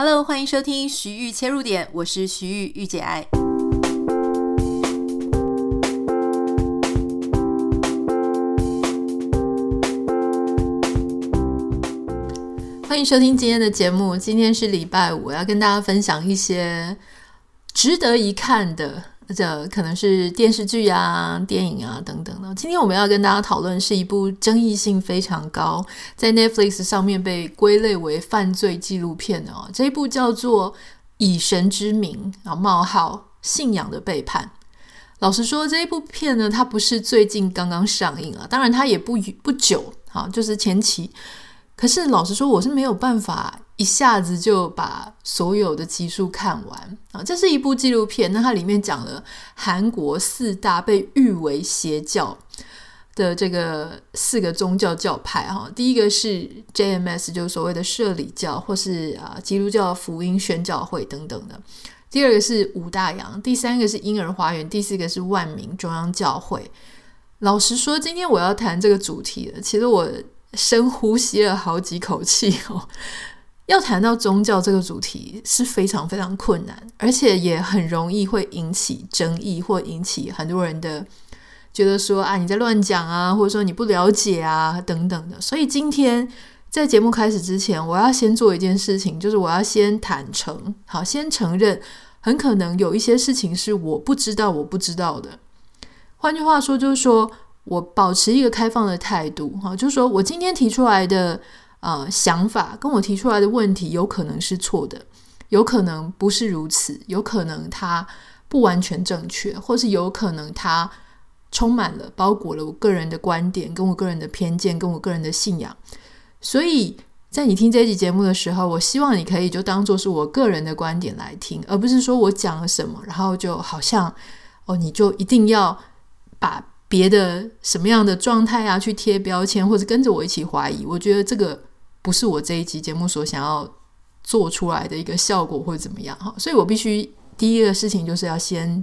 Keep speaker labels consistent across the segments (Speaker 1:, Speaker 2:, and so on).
Speaker 1: Hello，欢迎收听徐玉切入点，我是徐玉玉姐爱。欢迎收听今天的节目。今天是礼拜五，我要跟大家分享一些值得一看的。这可能是电视剧啊、电影啊等等的。今天我们要跟大家讨论是一部争议性非常高，在 Netflix 上面被归类为犯罪纪录片的哦。这一部叫做《以神之名》啊冒号信仰的背叛。老实说，这一部片呢，它不是最近刚刚上映啊，当然它也不不久啊，就是前期。可是老实说，我是没有办法。一下子就把所有的集数看完啊！这是一部纪录片，那它里面讲了韩国四大被誉为邪教的这个四个宗教教派哈。第一个是 JMS，就是所谓的社理教，或是啊基督教福音宣教会等等的。第二个是五大洋，第三个是婴儿花园，第四个是万民中央教会。老实说，今天我要谈这个主题了，其实我深呼吸了好几口气哦。要谈到宗教这个主题是非常非常困难，而且也很容易会引起争议，或引起很多人的觉得说啊你在乱讲啊，或者说你不了解啊等等的。所以今天在节目开始之前，我要先做一件事情，就是我要先坦诚，好，先承认很可能有一些事情是我不知道，我不知道的。换句话说，就是说我保持一个开放的态度，哈，就是说我今天提出来的。呃，想法跟我提出来的问题有可能是错的，有可能不是如此，有可能它不完全正确，或是有可能它充满了、包裹了我个人的观点、跟我个人的偏见、跟我个人的信仰。所以在你听这期节目的时候，我希望你可以就当做是我个人的观点来听，而不是说我讲了什么，然后就好像哦，你就一定要把别的什么样的状态啊去贴标签，或者跟着我一起怀疑。我觉得这个。不是我这一集节目所想要做出来的一个效果或者怎么样哈，所以我必须第一个事情就是要先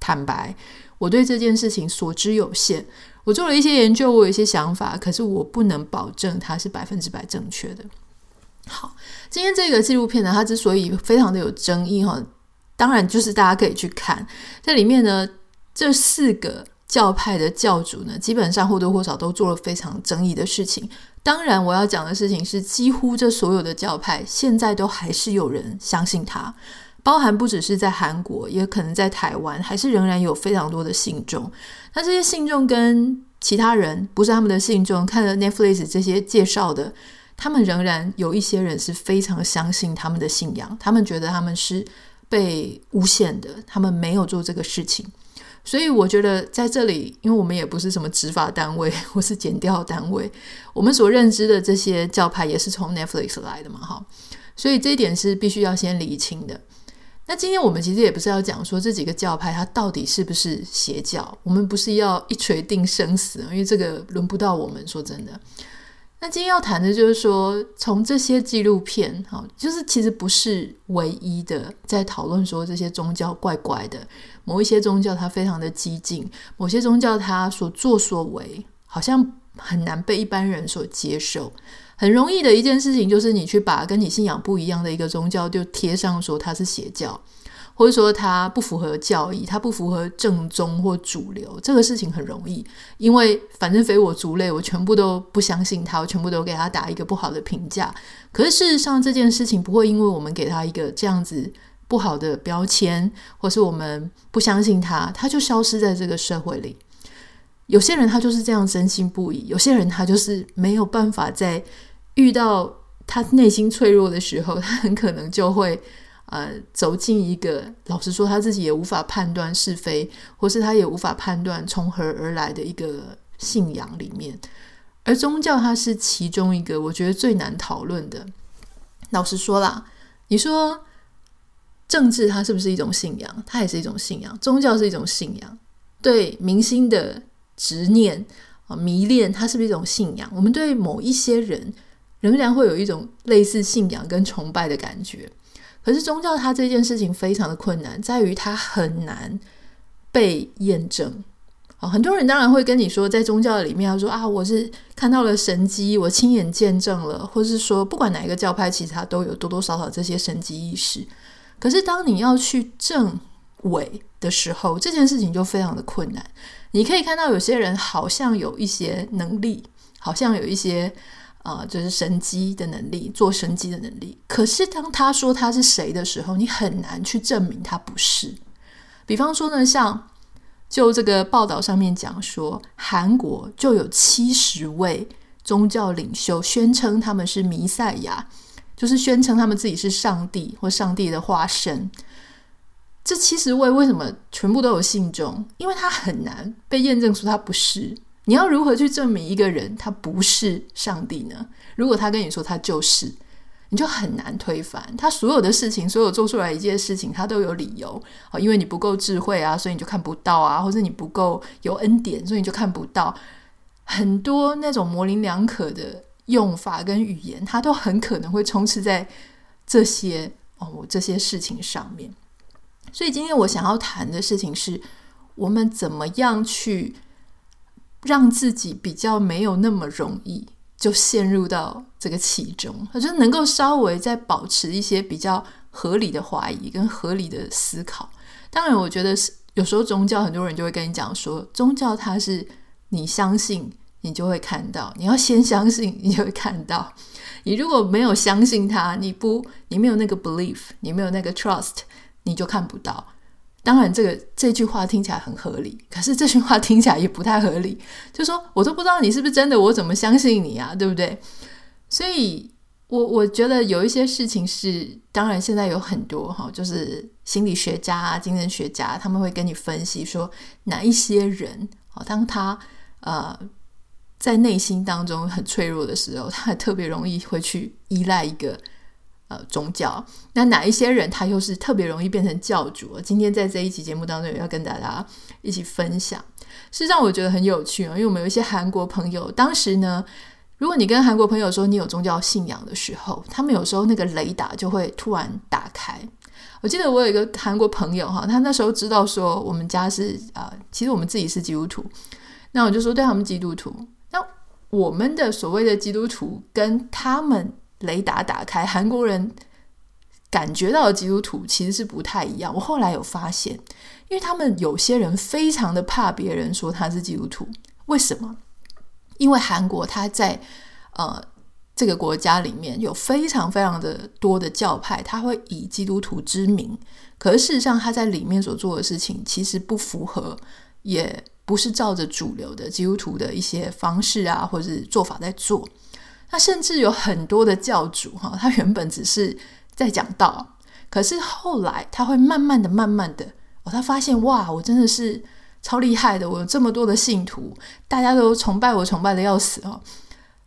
Speaker 1: 坦白，我对这件事情所知有限，我做了一些研究，我有一些想法，可是我不能保证它是百分之百正确的。好，今天这个纪录片呢，它之所以非常的有争议哈，当然就是大家可以去看，在里面呢，这四个教派的教主呢，基本上或多或少都做了非常争议的事情。当然，我要讲的事情是，几乎这所有的教派现在都还是有人相信他，包含不只是在韩国，也可能在台湾，还是仍然有非常多的信众。那这些信众跟其他人不是他们的信众，看了 Netflix 这些介绍的，他们仍然有一些人是非常相信他们的信仰，他们觉得他们是被诬陷的，他们没有做这个事情。所以我觉得在这里，因为我们也不是什么执法单位 或是检调单位，我们所认知的这些教派也是从 Netflix 来的嘛，哈，所以这一点是必须要先厘清的。那今天我们其实也不是要讲说这几个教派它到底是不是邪教，我们不是要一锤定生死，因为这个轮不到我们。说真的。那今天要谈的就是说，从这些纪录片，哈，就是其实不是唯一的在讨论说这些宗教怪怪的，某一些宗教它非常的激进，某些宗教它所作所为好像很难被一般人所接受。很容易的一件事情就是你去把跟你信仰不一样的一个宗教就贴上说它是邪教。或者说他不符合教义，他不符合正宗或主流，这个事情很容易，因为反正非我族类，我全部都不相信他，我全部都给他打一个不好的评价。可是事实上，这件事情不会因为我们给他一个这样子不好的标签，或是我们不相信他，他就消失在这个社会里。有些人他就是这样深信不疑，有些人他就是没有办法在遇到他内心脆弱的时候，他很可能就会。呃，走进一个老实说，他自己也无法判断是非，或是他也无法判断从何而来的一个信仰里面。而宗教它是其中一个，我觉得最难讨论的。老实说啦，你说政治它是不是一种信仰？它也是一种信仰。宗教是一种信仰，对明星的执念啊、迷恋，它是不是一种信仰？我们对某一些人仍然会有一种类似信仰跟崇拜的感觉。可是宗教它这件事情非常的困难，在于它很难被验证。很多人当然会跟你说，在宗教里面，他说啊，我是看到了神迹，我亲眼见证了，或是说，不管哪一个教派，其实他都有多多少少这些神迹意识。可是，当你要去证伪的时候，这件事情就非常的困难。你可以看到有些人好像有一些能力，好像有一些啊、就是神迹的能力，做神迹的能力。可是，当他说他是谁的时候，你很难去证明他不是。比方说呢，像。就这个报道上面讲说，韩国就有七十位宗教领袖宣称他们是弥赛亚，就是宣称他们自己是上帝或上帝的化身。这七十位为什么全部都有信众？因为他很难被验证出他不是。你要如何去证明一个人他不是上帝呢？如果他跟你说他就是。你就很难推翻他所有的事情，所有做出来一件事情，他都有理由啊，因为你不够智慧啊，所以你就看不到啊，或者你不够有恩典，所以你就看不到。很多那种模棱两可的用法跟语言，它都很可能会充斥在这些哦这些事情上面。所以今天我想要谈的事情是，我们怎么样去让自己比较没有那么容易。就陷入到这个其中，我觉得能够稍微再保持一些比较合理的怀疑跟合理的思考。当然，我觉得是有时候宗教很多人就会跟你讲说，宗教它是你相信你就会看到，你要先相信你就会看到。你如果没有相信它，你不你没有那个 belief，你没有那个 trust，你就看不到。当然，这个这句话听起来很合理，可是这句话听起来也不太合理。就说我都不知道你是不是真的，我怎么相信你啊？对不对？所以，我我觉得有一些事情是，当然现在有很多哈，就是心理学家啊、精神学家，他们会跟你分析说，哪一些人啊，当他呃在内心当中很脆弱的时候，他特别容易会去依赖一个。呃，宗教，那哪一些人他又是特别容易变成教主？今天在这一期节目当中，也要跟大家一起分享。事实上，我觉得很有趣啊，因为我们有一些韩国朋友，当时呢，如果你跟韩国朋友说你有宗教信仰的时候，他们有时候那个雷达就会突然打开。我记得我有一个韩国朋友哈，他那时候知道说我们家是啊、呃，其实我们自己是基督徒，那我就说对他们基督徒，那我们的所谓的基督徒跟他们。雷达打开，韩国人感觉到的基督徒其实是不太一样。我后来有发现，因为他们有些人非常的怕别人说他是基督徒，为什么？因为韩国他在呃这个国家里面有非常非常的多的教派，他会以基督徒之名，可是事实上他在里面所做的事情其实不符合，也不是照着主流的基督徒的一些方式啊，或者是做法在做。他甚至有很多的教主哈，他原本只是在讲道，可是后来他会慢慢的、慢慢的，哦，他发现哇，我真的是超厉害的，我有这么多的信徒，大家都崇拜我，崇拜的要死哦。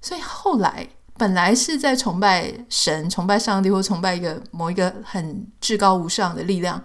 Speaker 1: 所以后来本来是在崇拜神、崇拜上帝或崇拜一个某一个很至高无上的力量，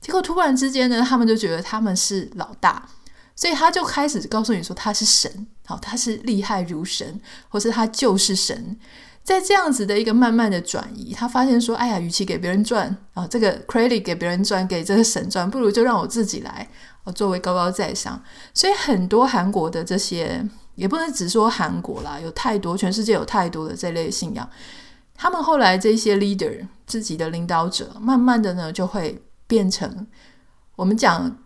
Speaker 1: 结果突然之间呢，他们就觉得他们是老大。所以他就开始告诉你说他是神，好，他是厉害如神，或是他就是神。在这样子的一个慢慢的转移，他发现说，哎呀，与其给别人赚啊，这个 credit 给别人赚，给这个神赚，不如就让我自己来，我作为高高在上。所以很多韩国的这些，也不能只说韩国啦，有太多，全世界有太多的这类信仰。他们后来这些 leader 自己的领导者，慢慢的呢，就会变成我们讲。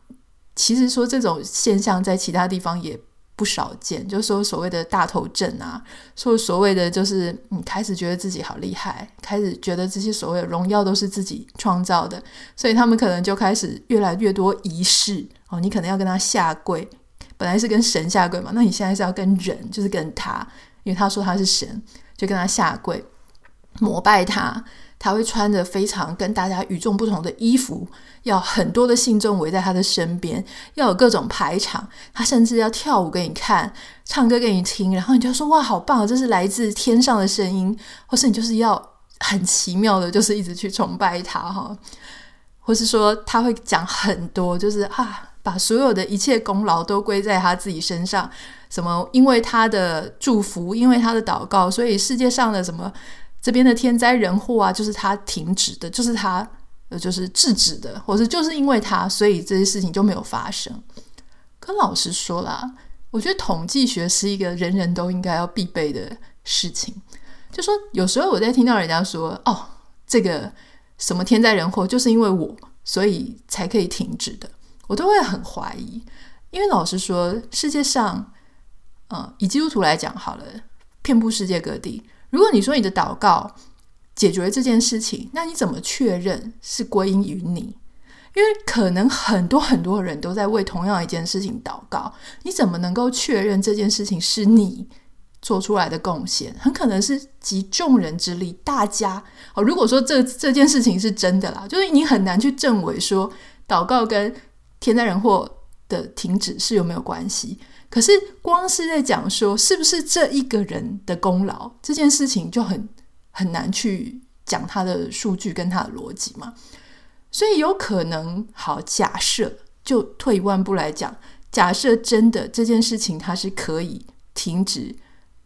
Speaker 1: 其实说这种现象在其他地方也不少见，就说所谓的大头症啊，说所谓的就是你开始觉得自己好厉害，开始觉得这些所谓的荣耀都是自己创造的，所以他们可能就开始越来越多仪式哦，你可能要跟他下跪，本来是跟神下跪嘛，那你现在是要跟人，就是跟他，因为他说他是神，就跟他下跪，膜拜他。他会穿着非常跟大家与众不同的衣服，要很多的信众围在他的身边，要有各种排场，他甚至要跳舞给你看，唱歌给你听，然后你就说哇，好棒，这是来自天上的声音，或是你就是要很奇妙的，就是一直去崇拜他哈，或是说他会讲很多，就是啊，把所有的一切功劳都归在他自己身上，什么因为他的祝福，因为他的祷告，所以世界上的什么。这边的天灾人祸啊，就是他停止的，就是他呃，就是制止的，或者就是因为他，所以这些事情就没有发生。可老实说啦，我觉得统计学是一个人人都应该要必备的事情。就说有时候我在听到人家说：“哦，这个什么天灾人祸，就是因为我，所以才可以停止的。”我都会很怀疑，因为老实说，世界上，呃，以基督徒来讲好了，遍布世界各地。如果你说你的祷告解决了这件事情，那你怎么确认是归因于你？因为可能很多很多人都在为同样一件事情祷告，你怎么能够确认这件事情是你做出来的贡献？很可能是集众人之力，大家哦。如果说这这件事情是真的啦，就是你很难去证伪说祷告跟天灾人祸的停止是有没有关系？可是光是在讲说是不是这一个人的功劳，这件事情就很很难去讲他的数据跟他的逻辑嘛。所以有可能，好，假设就退一万步来讲，假设真的这件事情它是可以停止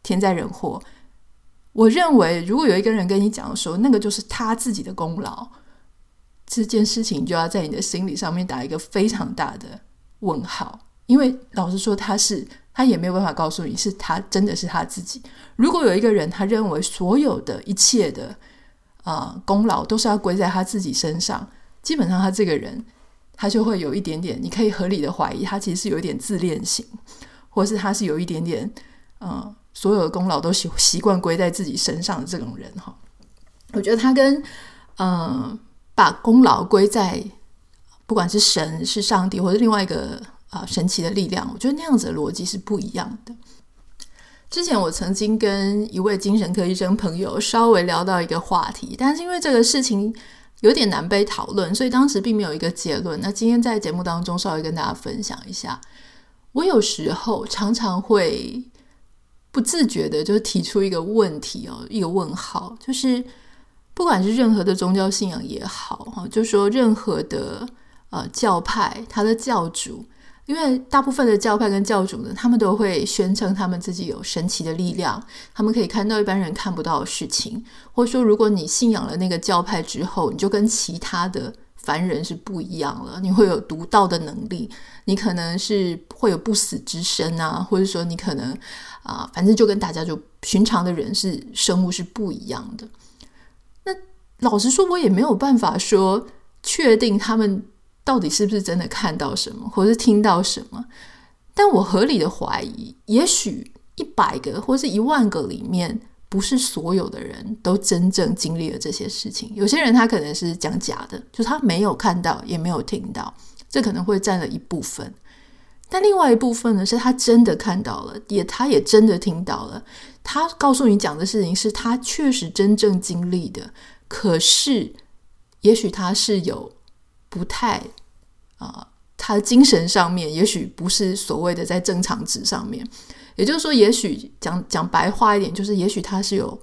Speaker 1: 天灾人祸，我认为如果有一个人跟你讲说那个就是他自己的功劳。这件事情就要在你的心理上面打一个非常大的问号，因为老实说，他是他也没有办法告诉你是他真的是他自己。如果有一个人他认为所有的一切的啊、呃、功劳都是要归在他自己身上，基本上他这个人他就会有一点点，你可以合理的怀疑他其实是有一点自恋型，或是他是有一点点嗯、呃、所有的功劳都习习惯归在自己身上的这种人哈。我觉得他跟嗯。呃把功劳归在不管是神是上帝，或者另外一个啊、神奇的力量，我觉得那样子的逻辑是不一样的。之前我曾经跟一位精神科医生朋友稍微聊到一个话题，但是因为这个事情有点难被讨论，所以当时并没有一个结论。那今天在节目当中稍微跟大家分享一下，我有时候常常会不自觉的就提出一个问题哦，一个问号，就是。不管是任何的宗教信仰也好，哈，就说任何的呃教派，他的教主，因为大部分的教派跟教主呢，他们都会宣称他们自己有神奇的力量，他们可以看到一般人看不到的事情，或者说，如果你信仰了那个教派之后，你就跟其他的凡人是不一样了，你会有独到的能力，你可能是会有不死之身啊，或者说你可能啊、反正就跟大家就寻常的人是生物是不一样的。那老实说，我也没有办法说确定他们到底是不是真的看到什么，或是听到什么。但我合理的怀疑，也许一百个或是一万个里面，不是所有的人都真正经历了这些事情。有些人他可能是讲假的，就他没有看到，也没有听到，这可能会占了一部分。但另外一部分呢，是他真的看到了，也他也真的听到了。他告诉你讲的事情，是他确实真正经历的。可是，也许他是有不太啊、他精神上面也许不是所谓的在正常值上面。也就是说，也许讲讲白话一点，就是也许他是有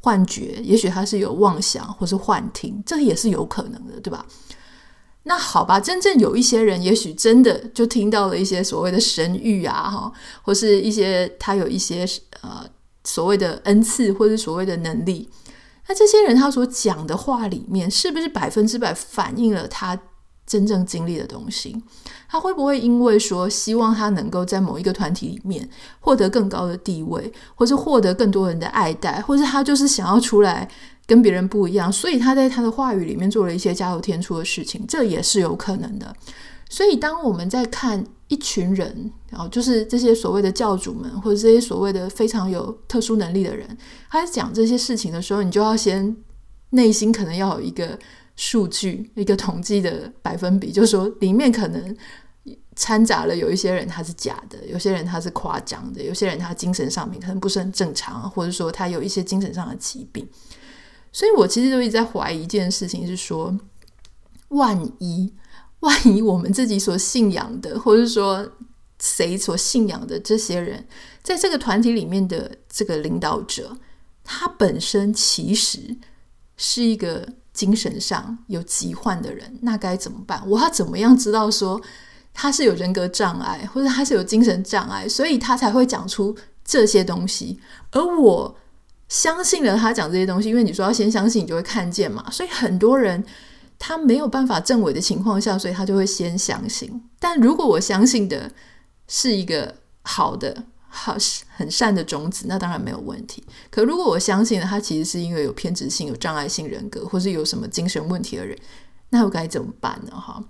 Speaker 1: 幻觉，也许他是有妄想或是幻听，这也是有可能的，对吧？那好吧，真正有一些人，也许真的就听到了一些所谓的神谕啊，哈，或是一些他有一些呃所谓的恩赐，或是所谓的能力。那这些人他所讲的话里面，是不是百分之百反映了他真正经历的东西？他会不会因为说希望他能够在某一个团体里面获得更高的地位，或是获得更多人的爱戴，或是他就是想要出来跟别人不一样，所以他在他的话语里面做了一些加油添醋的事情，这也是有可能的。所以，当我们在看一群人，然后就是这些所谓的教主们，或者这些所谓的非常有特殊能力的人，他在讲这些事情的时候，你就要先内心可能要有一个数据，一个统计的百分比，就是说里面可能掺杂了有一些人他是假的，有些人他是夸张的，有些人他精神上面可能不是很正常，或者说他有一些精神上的疾病。所以我其实就一直在怀疑一件事情，是说万一。万一我们自己所信仰的，或者说谁所信仰的这些人，在这个团体里面的这个领导者，他本身其实是一个精神上有疾患的人，那该怎么办？我要怎么样知道说他是有人格障碍，或者他是有精神障碍，所以他才会讲出这些东西？而我相信了他讲这些东西，因为你说要先相信，你就会看见嘛。所以很多人。他没有办法证伪的情况下，所以他就会先相信。但如果我相信的是一个好的、好是很善的种子，那当然没有问题。可如果我相信他其实是因为有偏执性、有障碍性人格，或是有什么精神问题的人，那我该怎么办呢？哈，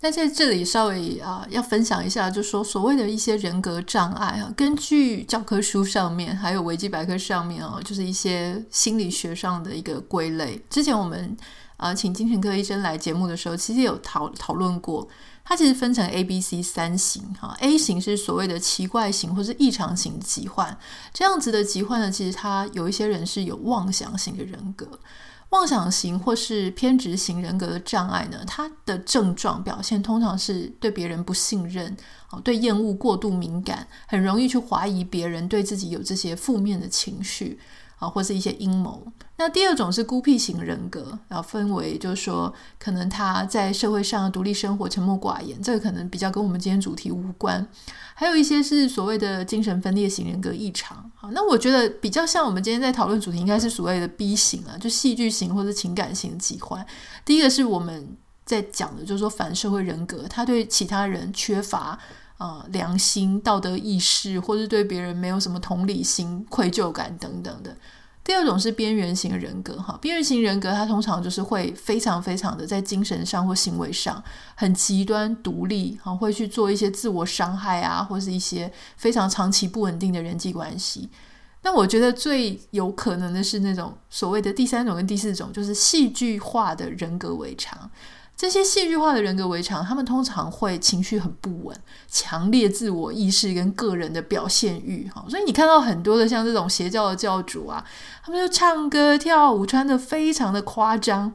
Speaker 1: 那在这里稍微啊、要分享一下，就说所谓的一些人格障碍啊，根据教科书上面还有维基百科上面啊，就是一些心理学上的一个归类。之前我们啊、请精神科医生来节目的时候，其实有讨讨论过。它其实分成 A、B、C 三型哈，A 型是所谓的奇怪型或是异常型疾患，这样子的疾患呢，其实它有一些人是有妄想型的人格，妄想型或是偏执型人格的障碍呢，它的症状表现通常是对别人不信任，哦对厌恶过度敏感，很容易去怀疑别人，对自己有这些负面的情绪。啊，或是一些阴谋。那第二种是孤僻型人格，然后分为就是说，可能他在社会上独立生活，沉默寡言，这个可能比较跟我们今天主题无关。还有一些是所谓的精神分裂型人格异常。好，那我觉得比较像我们今天在讨论主题，应该是所谓的 B 型啊，就戏剧型或者情感型疾患。第一个是我们在讲的，就是说反社会人格，他对其他人缺乏。呃，良心、道德意识，或是对别人没有什么同理心、愧疚感等等的。第二种是边缘型人格，哈，边缘型人格，它通常就是会非常非常的在精神上或行为上很极端独立，哈，会去做一些自我伤害啊，或是一些非常长期不稳定的人际关系。那我觉得最有可能的是那种所谓的第三种跟第四种，就是戏剧化的人格围墙。这些戏剧化的人格围墙，他们通常会情绪很不稳，强烈自我意识跟个人的表现欲，哈，所以你看到很多的像这种邪教的教主啊，他们就唱歌跳舞，穿得非常的夸张。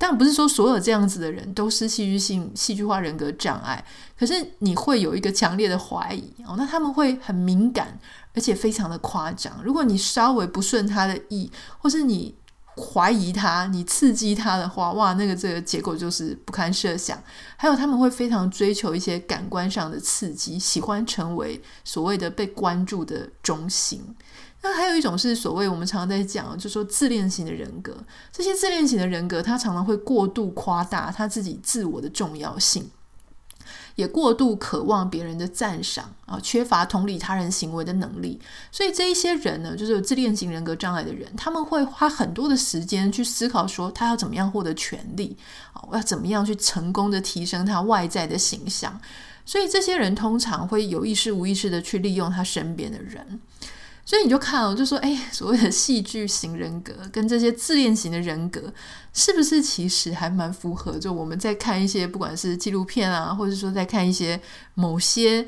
Speaker 1: 但不是说所有这样子的人都是戏剧性戏剧化人格障碍，可是你会有一个强烈的怀疑哦，那他们会很敏感，而且非常的夸张。如果你稍微不顺他的意，或是你。怀疑他，你刺激他的话，哇，那个这个结果就是不堪设想。还有他们会非常追求一些感官上的刺激，喜欢成为所谓的被关注的中心。那还有一种是所谓我们常常在讲，就说自恋型的人格。这些自恋型的人格，他常常会过度夸大他自己自我的重要性。也过度渴望别人的赞赏啊，缺乏同理他人行为的能力，所以这一些人呢，就是有自恋型人格障碍的人，他们会花很多的时间去思考，说他要怎么样获得权利啊，我要怎么样去成功的提升他外在的形象，所以这些人通常会有意识无意识的去利用他身边的人。所以你就看哦，就说，哎，所谓的戏剧型人格跟这些自恋型的人格，是不是其实还蛮符合？就我们在看一些不管是纪录片啊，或者说在看一些某些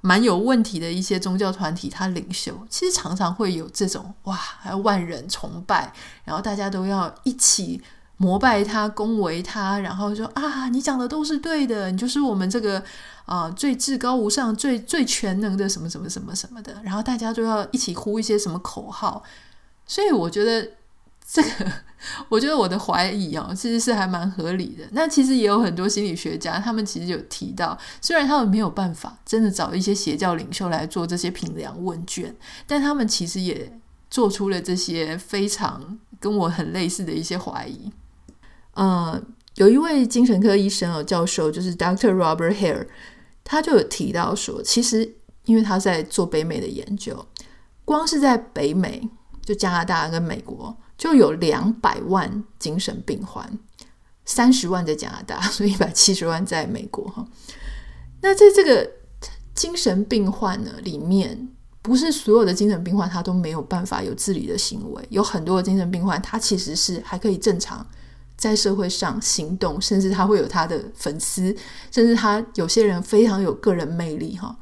Speaker 1: 蛮有问题的一些宗教团体，他领袖其实常常会有这种哇，还有万人崇拜，然后大家都要一起。膜拜他，恭维他，然后说啊，你讲的都是对的，你就是我们这个啊、最至高无上、最最全能的什么什么什么什么的，然后大家都要一起呼一些什么口号，所以我觉得这个，我觉得我的怀疑啊、哦，其实是还蛮合理的。那其实也有很多心理学家，他们其实有提到，虽然他们没有办法真的找一些邪教领袖来做这些评量问卷，但他们其实也做出了这些非常跟我很类似的一些怀疑。呃，有一位精神科医生哦，教授就是 Dr. Robert Hare，他就有提到说，其实因为他在做北美的研究，光是在北美，就加拿大跟美国，就有两百万精神病患，三十万在加拿大，所以一百七十万在美国哈。那在这个精神病患呢里面，不是所有的精神病患他都没有办法有自理的行为，有很多的精神病患他其实是还可以正常。在社会上行动，甚至他会有他的粉丝，甚至他有些人非常有个人魅力哈。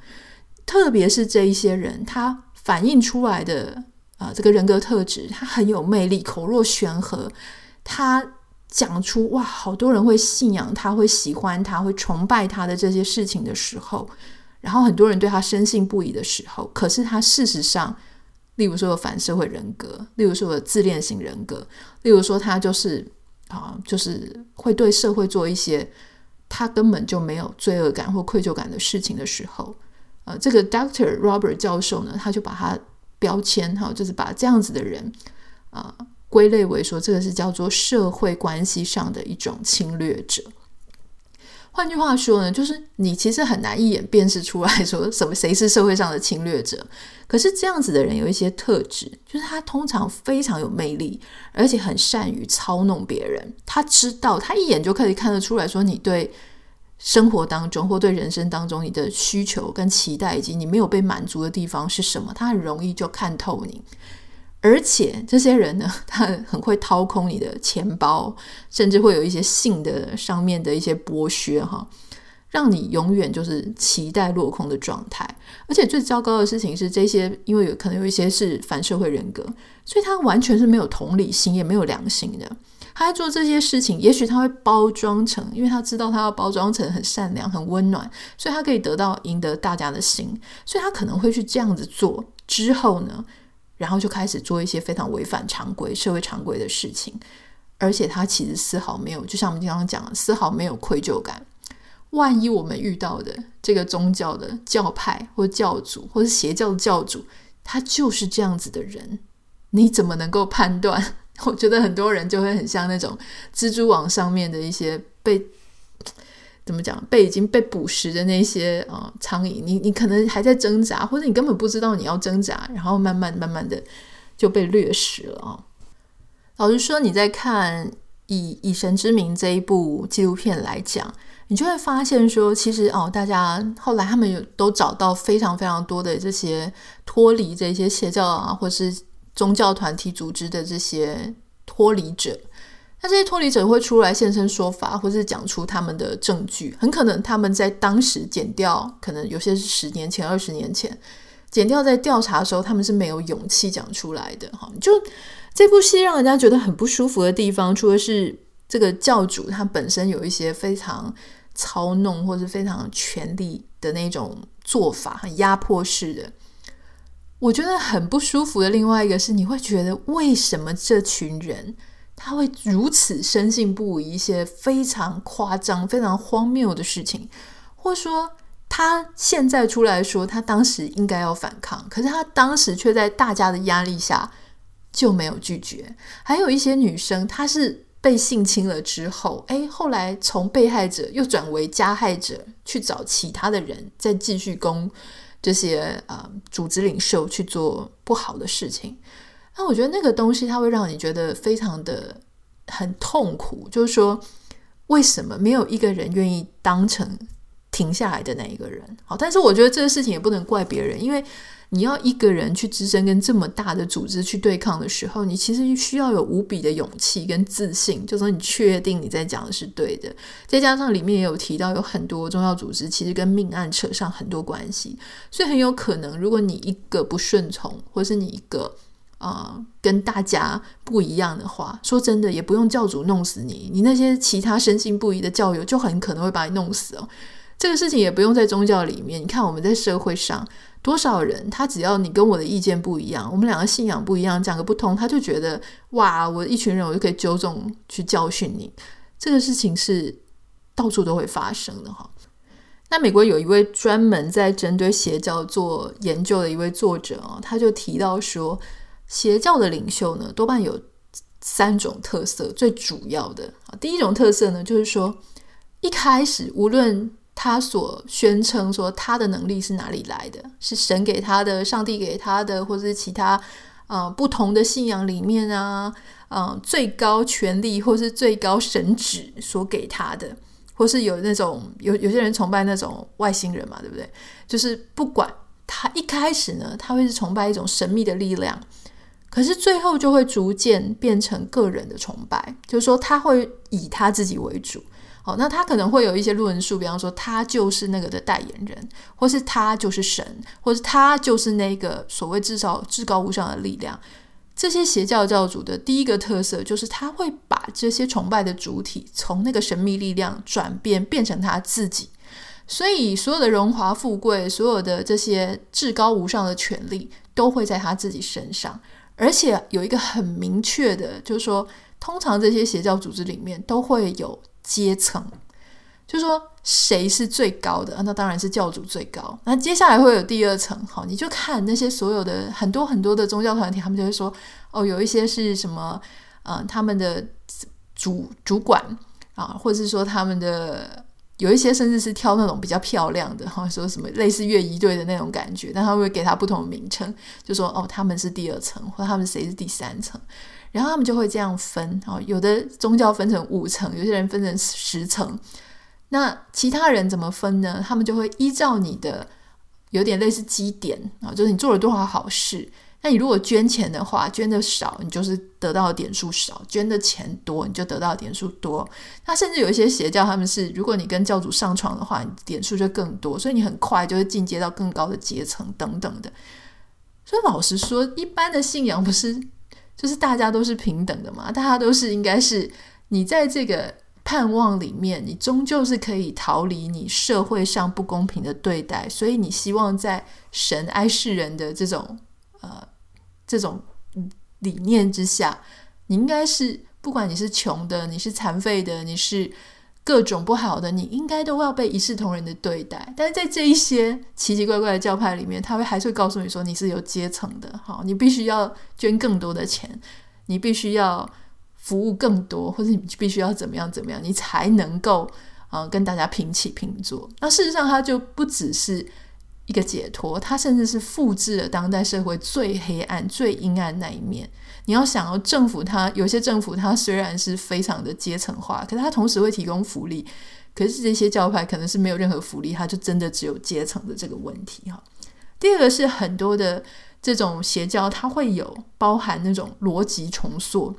Speaker 1: 特别是这一些人，他反映出来的啊、这个人格特质，他很有魅力，口若悬河。他讲出哇，好多人会信仰他，会喜欢他，会崇拜他的这些事情的时候，然后很多人对他深信不疑的时候，可是他事实上，例如说反社会人格，例如说有自恋型人格，例如说他就是。啊，就是会对社会做一些他根本就没有罪恶感或愧疚感的事情的时候，呃，这个 Doctor Robert 教授呢，他就把他标签哈，就是把这样子的人啊归类为说，这个是叫做社会关系上的一种侵略者。换句话说呢，就是你其实很难一眼辨识出来说什么谁是社会上的侵略者。可是这样子的人有一些特质，就是他通常非常有魅力，而且很善于操弄别人。他知道，他一眼就可以看得出来说你对生活当中或对人生当中你的需求跟期待，以及你没有被满足的地方是什么。他很容易就看透你。而且这些人呢，他很会掏空你的钱包，甚至会有一些性的上面的一些剥削哈，让你永远就是期待落空的状态。而且最糟糕的事情是，这些因为有可能有一些是反社会人格，所以他完全是没有同理心，也没有良心的。他在做这些事情，也许他会包装成，因为他知道他要包装成很善良、很温暖，所以他可以得到赢得大家的心，所以他可能会去这样子做。之后呢，然后就开始做一些非常违反常规、社会常规的事情，而且他其实丝毫没有，就像我们刚刚讲的，丝毫没有愧疚感。万一我们遇到的这个宗教的教派或教主，或是邪教的教主，他就是这样子的人，你怎么能够判断？我觉得很多人就会很像那种蜘蛛网上面的一些被。怎么讲？被已经被捕食的那些啊、苍蝇，你你可能还在挣扎，或者你根本不知道你要挣扎，然后慢慢慢慢的就被掠食了啊、老实说，你在看以《以神之名》这一部纪录片来讲，你就会发现说，其实哦，大家后来他们有都找到非常非常多的这些脱离这些邪教啊，或是宗教团体组织的这些脱离者。这些脱离者会出来现身说法，或是讲出他们的证据。很可能他们在当时剪掉，可能有些是十年前、二十年前剪掉在调查的时候，他们是没有勇气讲出来的。哈，就这部戏让人家觉得很不舒服的地方，除了是这个教主他本身有一些非常操弄或是非常权力的那种做法，很压迫式的。我觉得很不舒服的另外一个是，你会觉得为什么这群人？他会如此深信不疑一些非常夸张、非常荒谬的事情，或说他现在出来说他当时应该要反抗，可是他当时却在大家的压力下就没有拒绝。还有一些女生，她是被性侵了之后，诶，后来从被害者又转为加害者，去找其他的人再继续供这些呃组织领袖去做不好的事情。那我觉得那个东西，它会让你觉得非常的很痛苦。就是说，为什么没有一个人愿意当成停下来的那一个人？好，但是我觉得这个事情也不能怪别人，因为你要一个人去支撑跟这么大的组织去对抗的时候，你其实需要有无比的勇气跟自信，就说你确定你在讲的是对的。再加上里面也有提到，有很多重要组织其实跟命案扯上很多关系，所以很有可能，如果你一个不顺从，或是你一个。啊、跟大家不一样的话，说真的，也不用教主弄死你，你那些其他深信不疑的教友就很可能会把你弄死哦。这个事情也不用在宗教里面，你看我们在社会上多少人，他只要你跟我的意见不一样，我们两个信仰不一样，讲个不通，他就觉得哇，我一群人我就可以纠正去教训你。这个事情是到处都会发生的哈。那美国有一位专门在针对邪教做研究的一位作者哦，他就提到说。邪教的领袖呢，多半有三种特色，最主要的啊，第一种特色呢，就是说，一开始无论他所宣称说他的能力是哪里来的，是神给他的、上帝给他的，或者是其他啊、呃、不同的信仰里面啊，啊、最高权力或是最高神旨所给他的，或是有那种有有些人崇拜那种外星人嘛，对不对？就是不管他一开始呢，他会是崇拜一种神秘的力量。可是最后就会逐渐变成个人的崇拜，就是说他会以他自己为主。好，那他可能会有一些论述，比方说他就是那个的代言人，或是他就是神，或是他就是那个所谓至少至高无上的力量。这些邪教教主的第一个特色就是他会把这些崇拜的主体从那个神秘力量转变变成他自己，所以所有的荣华富贵，所有的这些至高无上的权力都会在他自己身上。而且有一个很明确的，就是说，通常这些邪教组织里面都会有阶层，就是说谁是最高的，那当然是教主最高。那接下来会有第二层，好，你就看那些所有的很多很多的宗教团体，他们就会说，哦，有一些是什么，嗯、他们的主主管啊，或者是说他们的有一些甚至是挑那种比较漂亮的，哈，说什么类似乐仪队的那种感觉，但他会给他不同的名称，就说哦，他们是第二层，或他们谁是第三层，然后他们就会这样分，哦，有的宗教分成五层，有些人分成十层，那其他人怎么分呢？他们就会依照你的有点类似积点啊，就是你做了多少好事。那你如果捐钱的话，捐的少，你就是得到的点数少；捐的钱多，你就得到的点数多。那甚至有一些邪教，他们是如果你跟教主上床的话，你点数就更多，所以你很快就会进阶到更高的阶层等等的。所以老实说，一般的信仰不是就是大家都是平等的嘛？大家都是应该是你在这个盼望里面，你终究是可以逃离你社会上不公平的对待，所以你希望在神爱世人的这种呃。这种理念之下，你应该是不管你是穷的，你是残废的，你是各种不好的，你应该都要被一视同仁的对待。但是在这一些奇奇怪怪的教派里面，他会还是会告诉你说你是有阶层的，好，你必须要捐更多的钱，你必须要服务更多，或者你必须要怎么样怎么样，你才能够啊、跟大家平起平坐。那事实上，它就不只是。一个解脱，它甚至是复制了当代社会最黑暗、最阴暗那一面。你要想要政府它，它有些政府它虽然是非常的阶层化，可是它同时会提供福利。可是这些教派可能是没有任何福利，它就真的只有阶层的这个问题哈。第二个是很多的这种邪教，它会有包含那种逻辑重塑，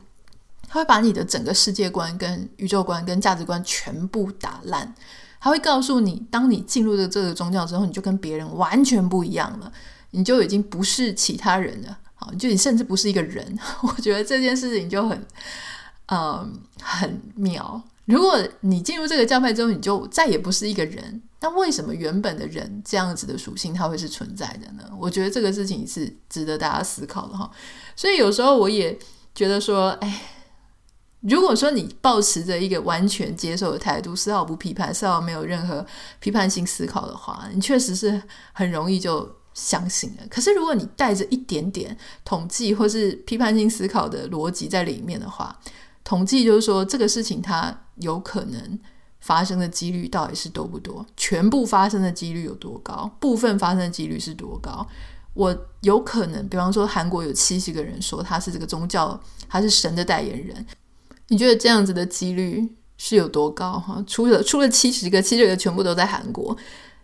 Speaker 1: 它会把你的整个世界观、跟宇宙观、跟价值观全部打烂。他会告诉你，当你进入了这个宗教之后，你就跟别人完全不一样了，你就已经不是其他人了，好，就你甚至不是一个人。我觉得这件事情就很，嗯，很妙。如果你进入这个教派之后，你就再也不是一个人，那为什么原本的人这样子的属性它会是存在的呢？我觉得这个事情是值得大家思考的哈。所以有时候我也觉得说，哎。如果说你抱持着一个完全接受的态度，丝毫不批判，丝毫没有任何批判性思考的话，你确实是很容易就相信了。可是如果你带着一点点统计或是批判性思考的逻辑在里面的话，统计就是说这个事情它有可能发生的几率到底是多不多？全部发生的几率有多高？部分发生的几率是多高？我有可能，比方说韩国有七十个人说他是这个宗教，他是神的代言人。你觉得这样子的几率是有多高？哈，出了出了七十个，七十个全部都在韩国。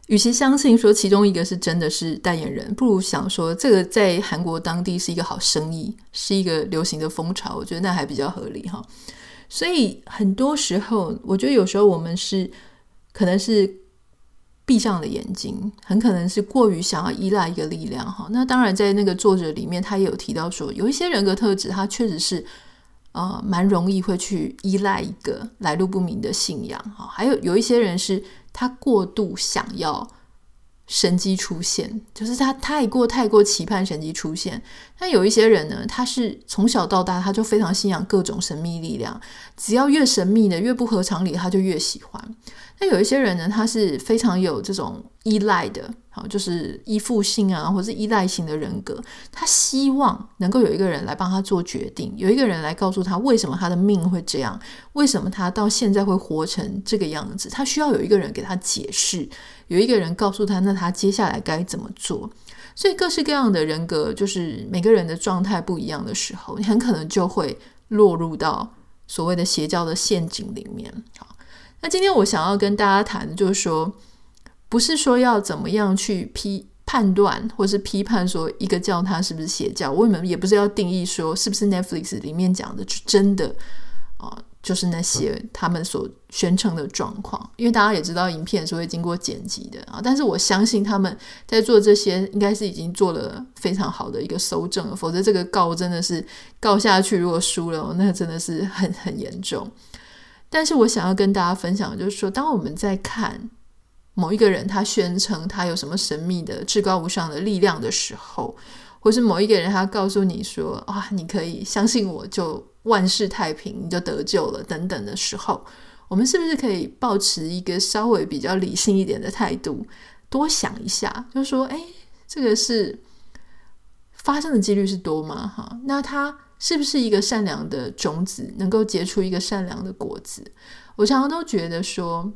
Speaker 1: 与其相信说其中一个是真的是代言人，不如想说这个在韩国当地是一个好生意，是一个流行的风潮。我觉得那还比较合理哈。所以很多时候，我觉得有时候我们是可能是闭上了眼睛，很可能是过于想要依赖一个力量哈。那当然，在那个作者里面，他也有提到说，有一些人格特质，他确实是。呃，蛮容易会去依赖一个来路不明的信仰哈，还有有一些人是他过度想要神迹出现，就是他太过太过期盼神迹出现。那有一些人呢，他是从小到大他就非常信仰各种神秘力量，只要越神秘的越不合常理，他就越喜欢。那有一些人呢，他是非常有这种依赖的。好，就是依附性啊，或者是依赖型的人格，他希望能够有一个人来帮他做决定，有一个人来告诉他为什么他的命会这样，为什么他到现在会活成这个样子，他需要有一个人给他解释，有一个人告诉他，那他接下来该怎么做。所以各式各样的人格，就是每个人的状态不一样的时候，你很可能就会落入到所谓的邪教的陷阱里面。好，那今天我想要跟大家谈的就是说。不是说要怎么样去批判断，或是批判说一个教他是不是邪教。我们也不是要定义说是不是 Netflix 里面讲的就真的啊、就是那些他们所宣称的状况。因为大家也知道，影片是会经过剪辑的啊。但是我相信他们在做这些，应该是已经做了非常好的一个搜证了，否则这个告真的是告下去，如果输了，那真的是很很严重。但是我想要跟大家分享的就是说，当我们在看。某一个人，他宣称他有什么神秘的、至高无上的力量的时候，或是某一个人他告诉你说：“啊，你可以相信我，就万事太平，你就得救了。”等等的时候，我们是不是可以抱持一个稍微比较理性一点的态度，多想一下，就说：“诶，这个是发生的几率是多吗？哈，那他是不是一个善良的种子，能够结出一个善良的果子？”我常常都觉得说。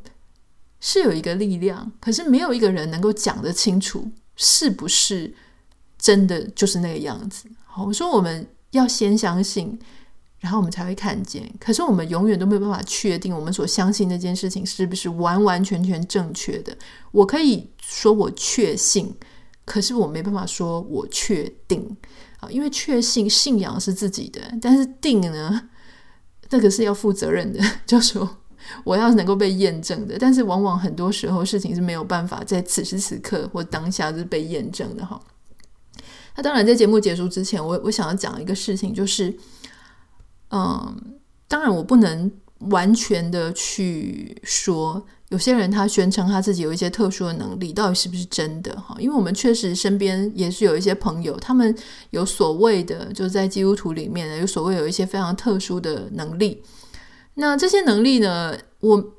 Speaker 1: 是有一个力量，可是没有一个人能够讲得清楚是不是真的就是那个样子。好，我说我们要先相信，然后我们才会看见。可是我们永远都没有办法确定我们所相信那件事情是不是完完全全正确的。我可以说我确信，可是我没办法说我确定啊，因为确信信仰是自己的，但是定呢，这个是要负责任的，就说。我要能够被验证的，但是往往很多时候事情是没有办法在此时此刻或当下是被验证的哈。那当然，在节目结束之前，我我想要讲一个事情，就是，嗯，当然我不能完全的去说有些人他宣称他自己有一些特殊的能力，到底是不是真的哈？因为我们确实身边也是有一些朋友，他们有所谓的，就是在基督徒里面呢，有所谓有一些非常特殊的能力。那这些能力呢？我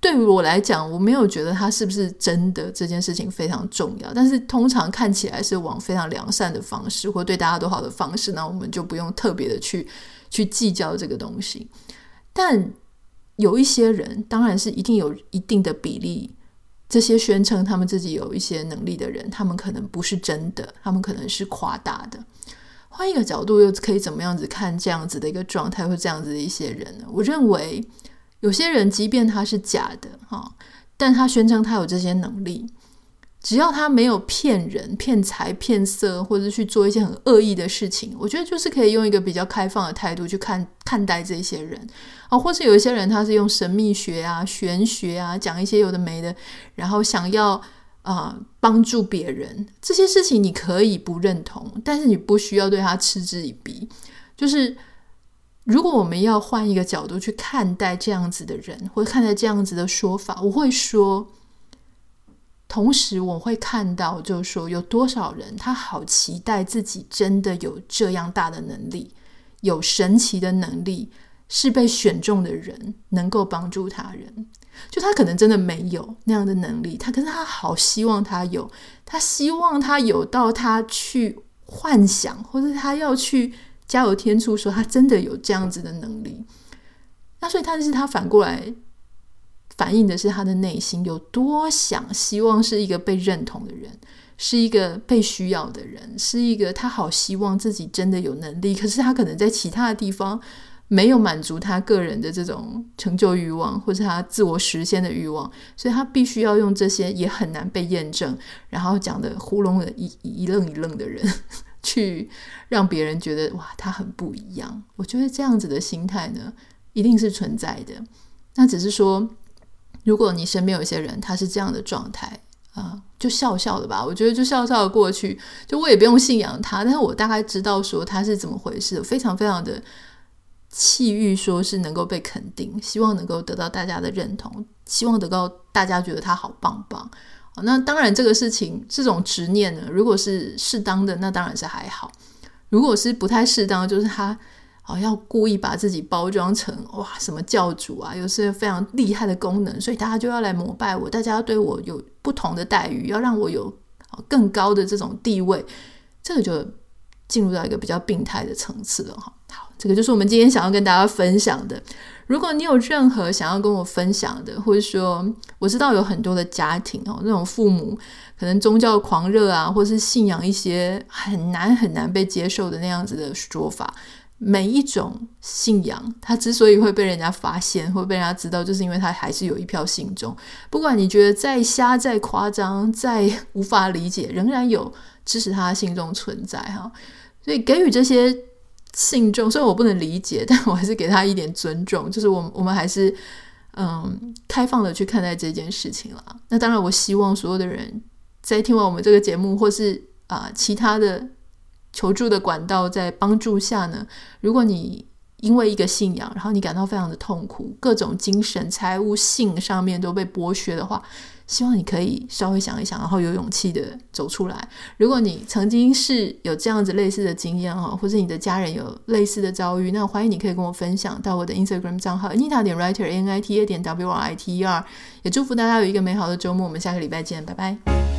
Speaker 1: 对于我来讲，我没有觉得它是不是真的这件事情非常重要。但是通常看起来是往非常良善的方式，或对大家都好的方式，那我们就不用特别的去去计较这个东西。但有一些人，当然是一定有一定的比例，这些宣称他们自己有一些能力的人，他们可能不是真的，他们可能是夸大的。换一个角度，又可以怎么样子看这样子的一个状态，或这样子的一些人呢？我认为有些人，即便他是假的哈，但他宣称他有这些能力，只要他没有骗人、骗财、骗色，或者去做一些很恶意的事情，我觉得就是可以用一个比较开放的态度去看看待这些人啊，或是有一些人，他是用神秘学啊、玄学啊讲一些有的没的，然后想要。啊、呃，帮助别人这些事情你可以不认同，但是你不需要对他嗤之以鼻。就是如果我们要换一个角度去看待这样子的人，或者看待这样子的说法，我会说，同时我会看到，就是说有多少人他好期待自己真的有这样大的能力，有神奇的能力，是被选中的人，能够帮助他人。就他可能真的没有那样的能力，他可是他好希望他有，他希望他有到他去幻想，或者他要去加油添醋，说他真的有这样子的能力。那所以，但是他反过来反映的是他的内心有多想，希望是一个被认同的人，是一个被需要的人，是一个他好希望自己真的有能力。可是他可能在其他的地方。没有满足他个人的这种成就欲望，或是他自我实现的欲望，所以他必须要用这些也很难被验证，然后讲的糊弄的一一愣一愣的人，去让别人觉得哇，他很不一样。我觉得这样子的心态呢，一定是存在的。那只是说，如果你身边有些人，他是这样的状态啊、就笑笑的吧。我觉得就笑笑的过去，就我也不用信仰他，但是我大概知道说他是怎么回事，非常非常的。气欲说是能够被肯定，希望能够得到大家的认同，希望得到大家觉得他好棒棒。那当然，这个事情这种执念呢，如果是适当的，那当然是还好；如果是不太适当，就是他好要故意把自己包装成哇什么教主啊，有些非常厉害的功能，所以大家就要来膜拜我，大家要对我有不同的待遇，要让我有更高的这种地位，这个就进入到一个比较病态的层次了哈。这个就是我们今天想要跟大家分享的。如果你有任何想要跟我分享的，或者说我知道有很多的家庭哦，那种父母可能宗教狂热啊，或是信仰一些很难很难被接受的那样子的说法。每一种信仰，它之所以会被人家发现，会被人家知道，就是因为它还是有一票信众。不管你觉得再瞎、再夸张、再无法理解，仍然有支持他的信众存在哈。所以给予这些。信众，虽然我不能理解，但我还是给他一点尊重。就是我们，我们还是嗯开放的去看待这件事情了。那当然，我希望所有的人在听完我们这个节目，或是啊、其他的求助的管道，在帮助下呢，如果你因为一个信仰，然后你感到非常的痛苦，各种精神、财务、性上面都被剥削的话。希望你可以稍微想一想，然后有勇气的走出来。如果你曾经是有这样子类似的经验哈，或者你的家人有类似的遭遇，那欢迎你可以跟我分享到我的 Instagram 账号 Anita 点 Writer N I T A 点 W R I T E R。也祝福大家有一个美好的周末，我们下个礼拜见，拜拜。